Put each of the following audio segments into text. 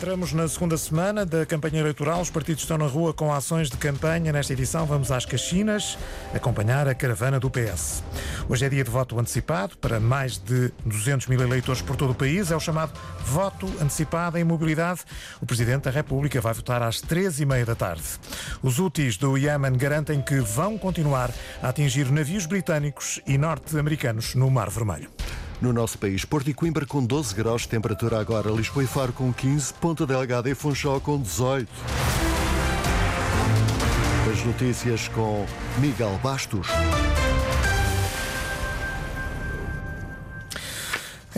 Entramos na segunda semana da campanha eleitoral. Os partidos estão na rua com ações de campanha. Nesta edição, vamos às Caxinas acompanhar a caravana do PS. Hoje é dia de voto antecipado para mais de 200 mil eleitores por todo o país. É o chamado voto antecipado em mobilidade. O Presidente da República vai votar às três e meia da tarde. Os úteis do Iémen garantem que vão continuar a atingir navios britânicos e norte-americanos no Mar Vermelho no nosso país. Porto e Coimbra com 12 graus de temperatura agora, Lisboa e Faro com 15, Ponta Delgada e Funchal com 18. As notícias com Miguel Bastos.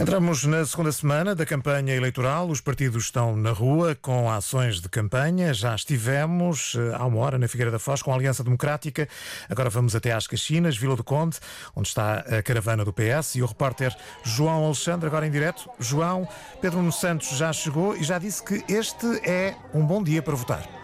Entramos na segunda semana da campanha eleitoral. Os partidos estão na rua com ações de campanha. Já estivemos eh, há uma hora na Figueira da Foz com a Aliança Democrática. Agora vamos até às Caxinas, Vila do Conde, onde está a caravana do PS e o repórter João Alexandre, agora em direto. João, Pedro Santos já chegou e já disse que este é um bom dia para votar.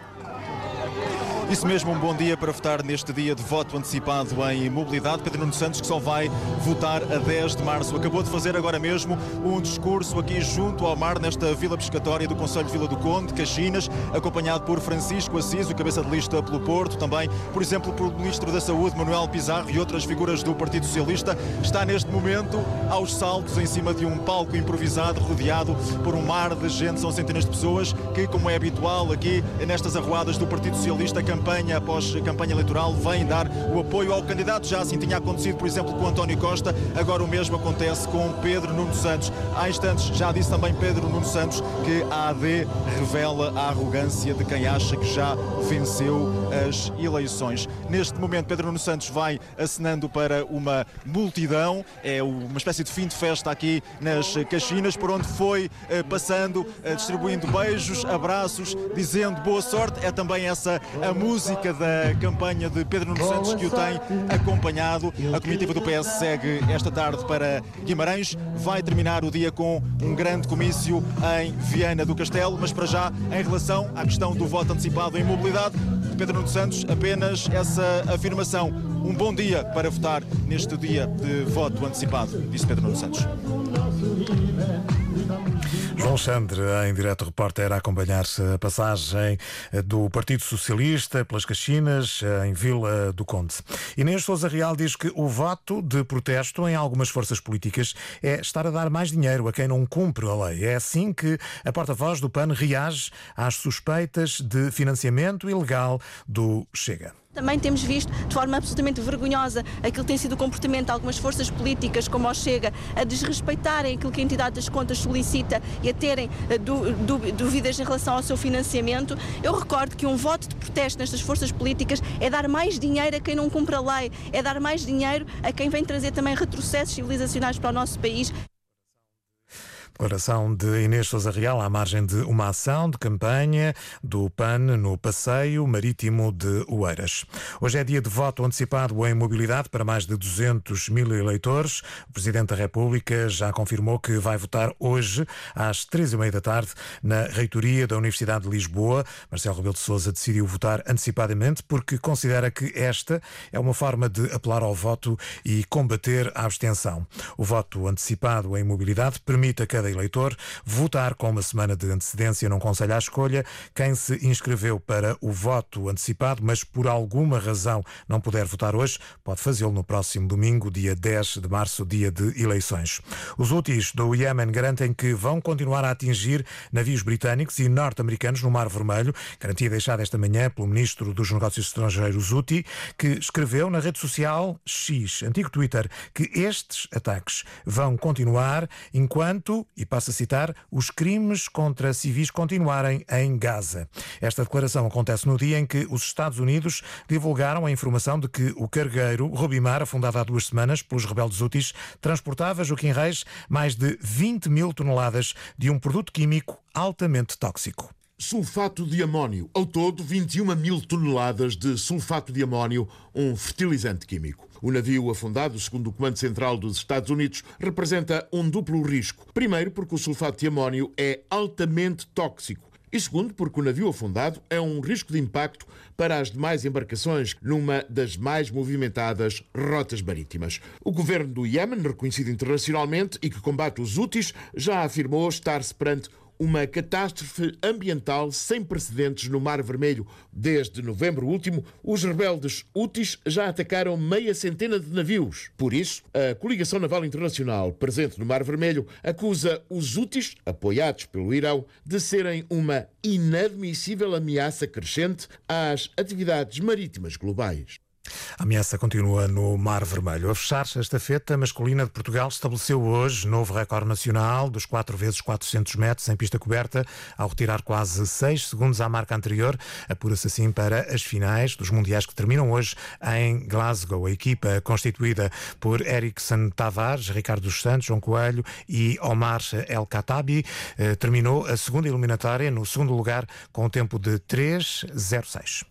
Isso mesmo, um bom dia para votar neste dia de voto antecipado em mobilidade. Pedro Nuno Santos, que só vai votar a 10 de março. Acabou de fazer agora mesmo um discurso aqui junto ao mar, nesta vila pescatória do Conselho de Vila do Conde, Caxinas, acompanhado por Francisco Assis, o cabeça de lista pelo Porto, também, por exemplo, pelo Ministro da Saúde, Manuel Pizarro, e outras figuras do Partido Socialista. Está neste momento aos saltos em cima de um palco improvisado, rodeado por um mar de gente. São centenas de pessoas que, como é habitual aqui nestas arruadas do Partido Socialista, campanha após campanha eleitoral, vem dar o apoio ao candidato. Já assim tinha acontecido, por exemplo, com António Costa, agora o mesmo acontece com Pedro Nuno Santos. Há instantes já disse também Pedro Nuno Santos que a AD revela a arrogância de quem acha que já venceu as eleições. Neste momento, Pedro Nuno Santos vai acenando para uma multidão, é uma espécie de fim de festa aqui nas Caxinas, por onde foi eh, passando, eh, distribuindo beijos, abraços, dizendo boa sorte. É também essa a música música da campanha de Pedro Nuno Santos que o tem acompanhado. A comitiva do PS segue esta tarde para Guimarães. Vai terminar o dia com um grande comício em Viana do Castelo, mas para já, em relação à questão do voto antecipado em mobilidade, Pedro Nuno Santos, apenas essa afirmação. Um bom dia para votar neste dia de voto antecipado, disse Pedro Nuno Santos. João Xandre, em direto repórter, a acompanhar-se a passagem do Partido Socialista pelas Caxinas, em Vila do Conde. Inês Souza Real diz que o voto de protesto em algumas forças políticas é estar a dar mais dinheiro a quem não cumpre a lei. É assim que a porta-voz do PAN reage às suspeitas de financiamento ilegal do Chega. Também temos visto de forma absolutamente vergonhosa aquilo que tem sido o comportamento de algumas forças políticas, como o Chega, a desrespeitarem aquilo que a entidade das contas solicita e a terem eh, dúvidas em relação ao seu financiamento. Eu recordo que um voto de protesto nestas forças políticas é dar mais dinheiro a quem não cumpre a lei, é dar mais dinheiro a quem vem trazer também retrocessos civilizacionais para o nosso país. Declaração de Inês Souza Real à margem de uma ação de campanha do PAN no passeio marítimo de Oeiras. Hoje é dia de voto antecipado em mobilidade para mais de 200 mil eleitores. O Presidente da República já confirmou que vai votar hoje às três e meia da tarde na reitoria da Universidade de Lisboa. Marcelo Rebelo de Sousa decidiu votar antecipadamente porque considera que esta é uma forma de apelar ao voto e combater a abstenção. O voto antecipado em mobilidade permite a cada eleitor votar com uma semana de antecedência num conselho à escolha. Quem se inscreveu para o voto antecipado, mas por alguma razão não puder votar hoje, pode fazê-lo no próximo domingo, dia 10 de março, dia de eleições. Os úteis do Iémen garantem que vão continuar a atingir navios britânicos e norte-americanos no Mar Vermelho, garantia deixada esta manhã pelo ministro dos Negócios Estrangeiros, Uti, que escreveu na rede social X, antigo Twitter, que estes ataques vão continuar enquanto, e passa a citar, os crimes contra civis continuarem em Gaza. Esta declaração acontece no dia em que os Estados Unidos divulgaram a informação de que o cargueiro Rubimar, afundado há duas semanas pelos rebeldes úteis, transportava, Joaquim Reis, mais de 20 mil toneladas de um produto químico altamente tóxico sulfato de amónio. Ao todo, 21 mil toneladas de sulfato de amónio, um fertilizante químico. O navio afundado, segundo o Comando Central dos Estados Unidos, representa um duplo risco. Primeiro, porque o sulfato de amónio é altamente tóxico. E segundo, porque o navio afundado é um risco de impacto para as demais embarcações numa das mais movimentadas rotas marítimas. O governo do Iémen, reconhecido internacionalmente e que combate os úteis, já afirmou estar-se perante uma catástrofe ambiental sem precedentes no Mar Vermelho. Desde novembro último, os rebeldes Houthis já atacaram meia centena de navios. Por isso, a Coligação Naval Internacional, presente no Mar Vermelho, acusa os Houthis, apoiados pelo Irão, de serem uma inadmissível ameaça crescente às atividades marítimas globais. A ameaça continua no Mar Vermelho. A fechar-se esta feta masculina de Portugal estabeleceu hoje novo recorde nacional dos 4 vezes 400 metros em pista coberta, ao retirar quase 6 segundos à marca anterior. Apura-se assim para as finais dos Mundiais que terminam hoje em Glasgow. A equipa constituída por Erickson Tavares, Ricardo dos Santos, João Coelho e Omar El Katabi eh, terminou a segunda eliminatória no segundo lugar com um tempo de 3.06.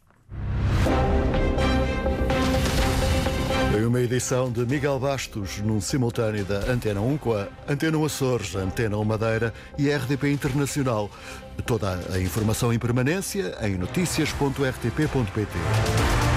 Foi uma edição de Miguel Bastos, num simultâneo da Antena 1 com a Antena Açores, Antena 1 Madeira e RDP Internacional. Toda a informação em permanência em notícias.rtp.pt.